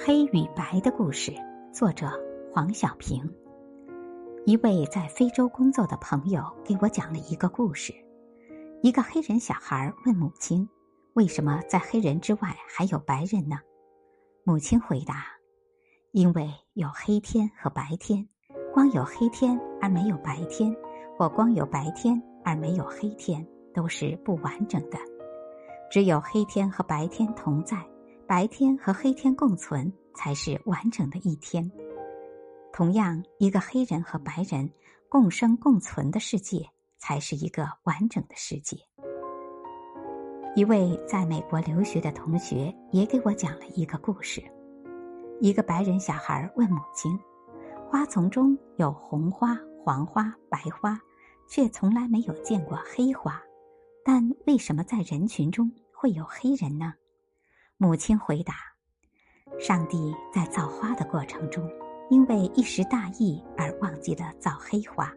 黑与白的故事，作者黄小平。一位在非洲工作的朋友给我讲了一个故事：一个黑人小孩问母亲：“为什么在黑人之外还有白人呢？”母亲回答：“因为有黑天和白天，光有黑天而没有白天，或光有白天而没有黑天，都是不完整的。只有黑天和白天同在。”白天和黑天共存才是完整的一天。同样，一个黑人和白人共生共存的世界才是一个完整的世界。一位在美国留学的同学也给我讲了一个故事：一个白人小孩问母亲，花丛中有红花、黄花、白花，却从来没有见过黑花，但为什么在人群中会有黑人呢？母亲回答：“上帝在造花的过程中，因为一时大意而忘记了造黑花。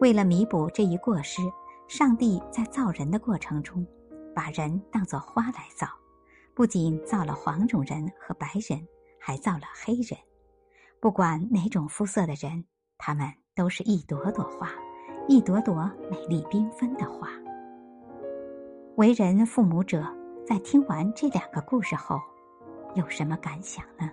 为了弥补这一过失，上帝在造人的过程中，把人当作花来造，不仅造了黄种人和白人，还造了黑人。不管哪种肤色的人，他们都是一朵朵花，一朵朵美丽缤纷的花。为人父母者。”在听完这两个故事后，有什么感想呢？